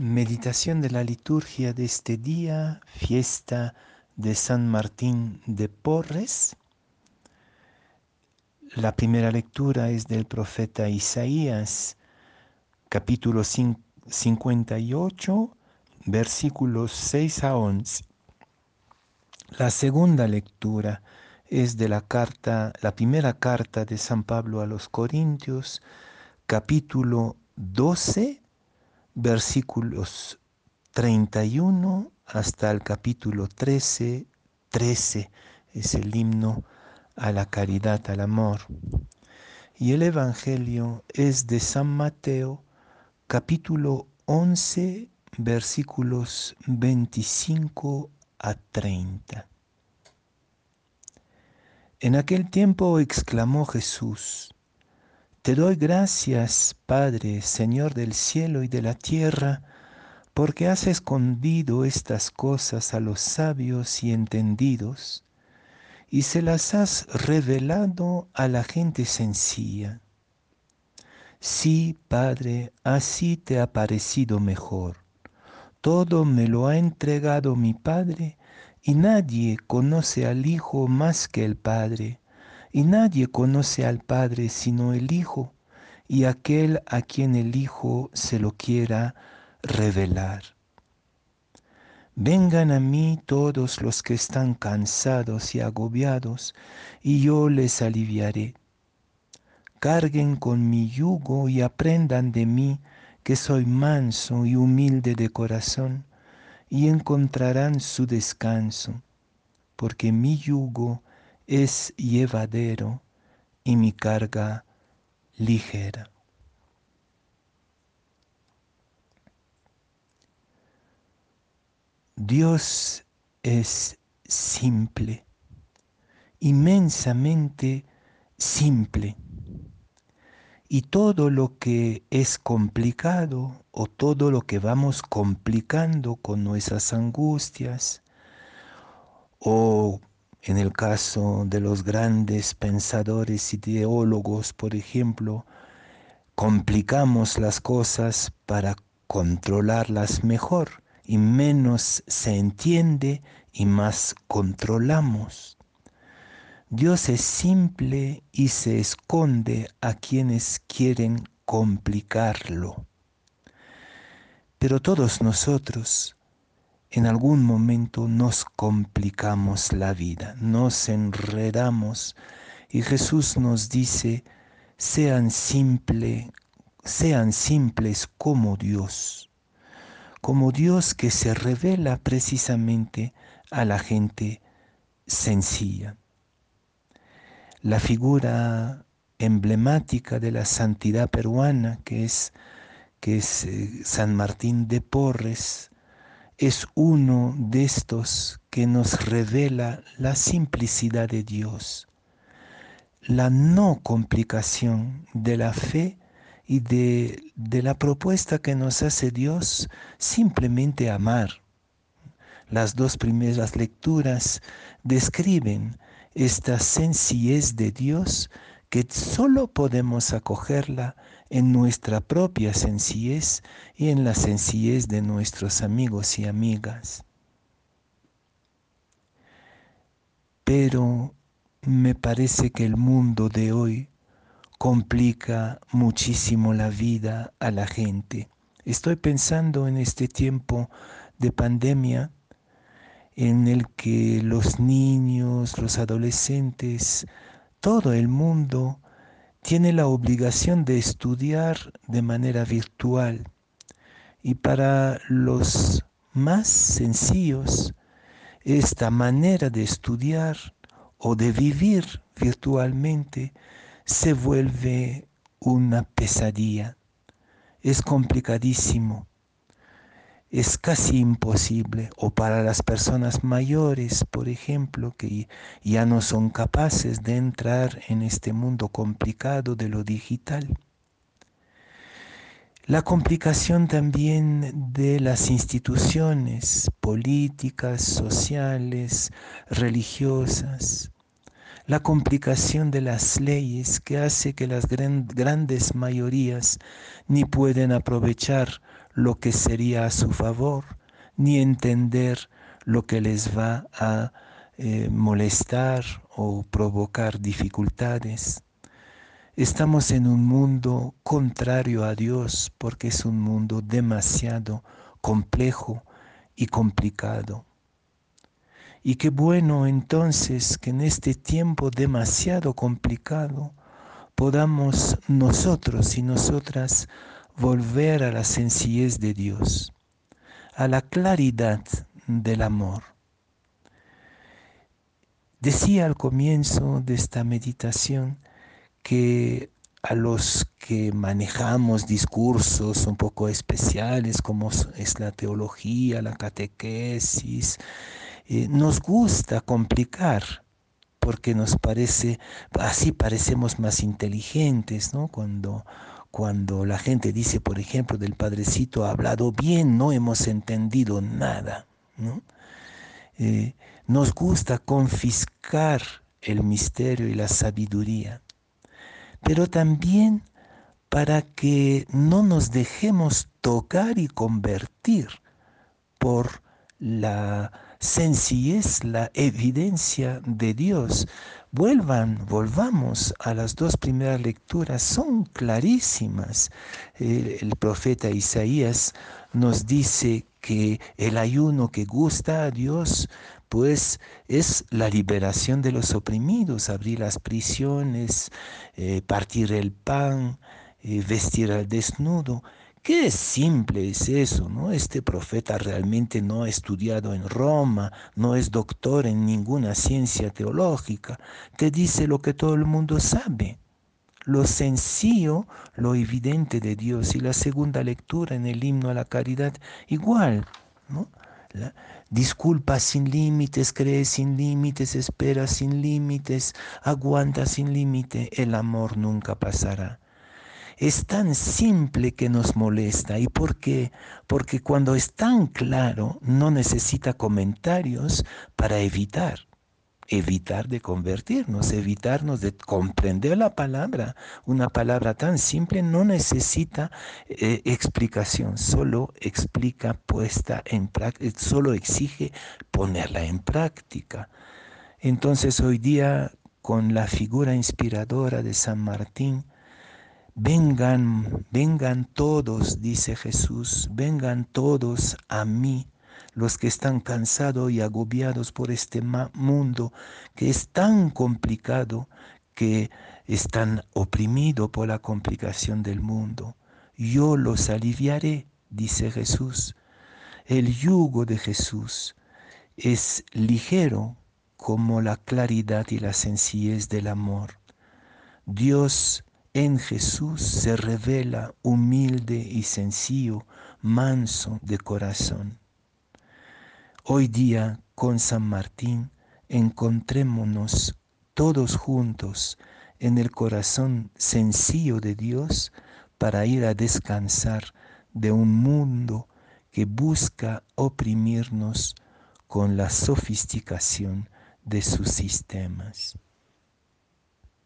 Meditación de la liturgia de este día, fiesta de San Martín de Porres. La primera lectura es del profeta Isaías, capítulo 58, versículos 6 a 11. La segunda lectura es de la carta, la primera carta de San Pablo a los Corintios, capítulo 12, versículos 31 hasta el capítulo 13, 13 es el himno a la caridad, al amor. Y el Evangelio es de San Mateo, capítulo 11, versículos 25 a 30. En aquel tiempo exclamó Jesús, te doy gracias, Padre, Señor del cielo y de la tierra, porque has escondido estas cosas a los sabios y entendidos, y se las has revelado a la gente sencilla. Sí, Padre, así te ha parecido mejor. Todo me lo ha entregado mi Padre, y nadie conoce al Hijo más que el Padre y nadie conoce al Padre sino el Hijo, y aquel a quien el Hijo se lo quiera revelar. Vengan a mí todos los que están cansados y agobiados, y yo les aliviaré. Carguen con mi yugo y aprendan de mí, que soy manso y humilde de corazón, y encontrarán su descanso, porque mi yugo es llevadero y mi carga ligera. Dios es simple, inmensamente simple. Y todo lo que es complicado o todo lo que vamos complicando con nuestras angustias o en el caso de los grandes pensadores y teólogos, por ejemplo, complicamos las cosas para controlarlas mejor y menos se entiende y más controlamos. Dios es simple y se esconde a quienes quieren complicarlo. Pero todos nosotros en algún momento nos complicamos la vida, nos enredamos y Jesús nos dice, sean simple, sean simples como Dios, como Dios que se revela precisamente a la gente sencilla. La figura emblemática de la santidad peruana, que es, que es eh, San Martín de Porres, es uno de estos que nos revela la simplicidad de Dios, la no complicación de la fe y de, de, la propuesta que nos hace Dios simplemente amar. Las dos primeras lecturas describen esta sencillez de Dios que solo podemos acogerla en nuestra propia sencillez y en la sencillez de nuestros amigos y amigas. Pero me parece que el mundo de hoy complica muchísimo la vida a la gente. Estoy pensando en este tiempo de pandemia en el que los niños, los adolescentes, todo el mundo tiene la obligación de estudiar de manera virtual y para los más sencillos esta manera de estudiar o de vivir virtualmente se vuelve una pesadilla. Es complicadísimo es casi imposible, o para las personas mayores, por ejemplo, que ya no son capaces de entrar en este mundo complicado de lo digital. La complicación también de las instituciones políticas, sociales, religiosas. La complicación de las leyes que hace que las grandes mayorías ni pueden aprovechar lo que sería a su favor, ni entender lo que les va a eh, molestar o provocar dificultades. Estamos en un mundo contrario a Dios porque es un mundo demasiado complejo y complicado. Y qué bueno entonces que en este tiempo demasiado complicado podamos nosotros y nosotras volver a la sencillez de Dios, a la claridad del amor. Decía al comienzo de esta meditación que a los que manejamos discursos un poco especiales como es la teología, la catequesis, eh, nos gusta complicar porque nos parece, así parecemos más inteligentes, ¿no? Cuando, cuando la gente dice, por ejemplo, del Padrecito ha hablado bien, no hemos entendido nada, ¿no? Eh, nos gusta confiscar el misterio y la sabiduría, pero también para que no nos dejemos tocar y convertir por la sencillez, la evidencia de Dios. Vuelvan, volvamos a las dos primeras lecturas, son clarísimas. El, profeta Isaías nos dice que el ayuno que gusta a Dios pues es la liberación de los oprimidos, abrir las prisiones, eh, partir el pan, eh, vestir al desnudo. Qué simple es eso, ¿no? Este profeta realmente no ha estudiado en Roma, no es doctor en ninguna ciencia teológica, te dice lo que todo el mundo sabe, lo sencillo, lo evidente de Dios. Y la segunda lectura en el himno a la caridad, igual, ¿no? disculpa sin límites, cree sin límites, espera sin límites, aguanta sin límite, el amor nunca pasará. Es tan simple que nos molesta. ¿Y por qué? Porque cuando es tan claro no necesita comentarios para evitar evitar de convertirnos, evitarnos de comprender la palabra. Una palabra tan simple no necesita eh, explicación, solo explica puesta en práctica, solo exige ponerla en práctica. Entonces hoy día con la figura inspiradora de San Martín, vengan, vengan todos, dice Jesús, vengan todos a mí los que están cansados y agobiados por este mundo que es tan complicado, que están oprimidos por la complicación del mundo. Yo los aliviaré, dice Jesús. El yugo de Jesús es ligero como la claridad y la sencillez del amor. Dios en Jesús se revela humilde y sencillo, manso de corazón. Hoy día con San Martín encontrémonos todos juntos en el corazón sencillo de Dios para ir a descansar de un mundo que busca oprimirnos con la sofisticación de sus sistemas.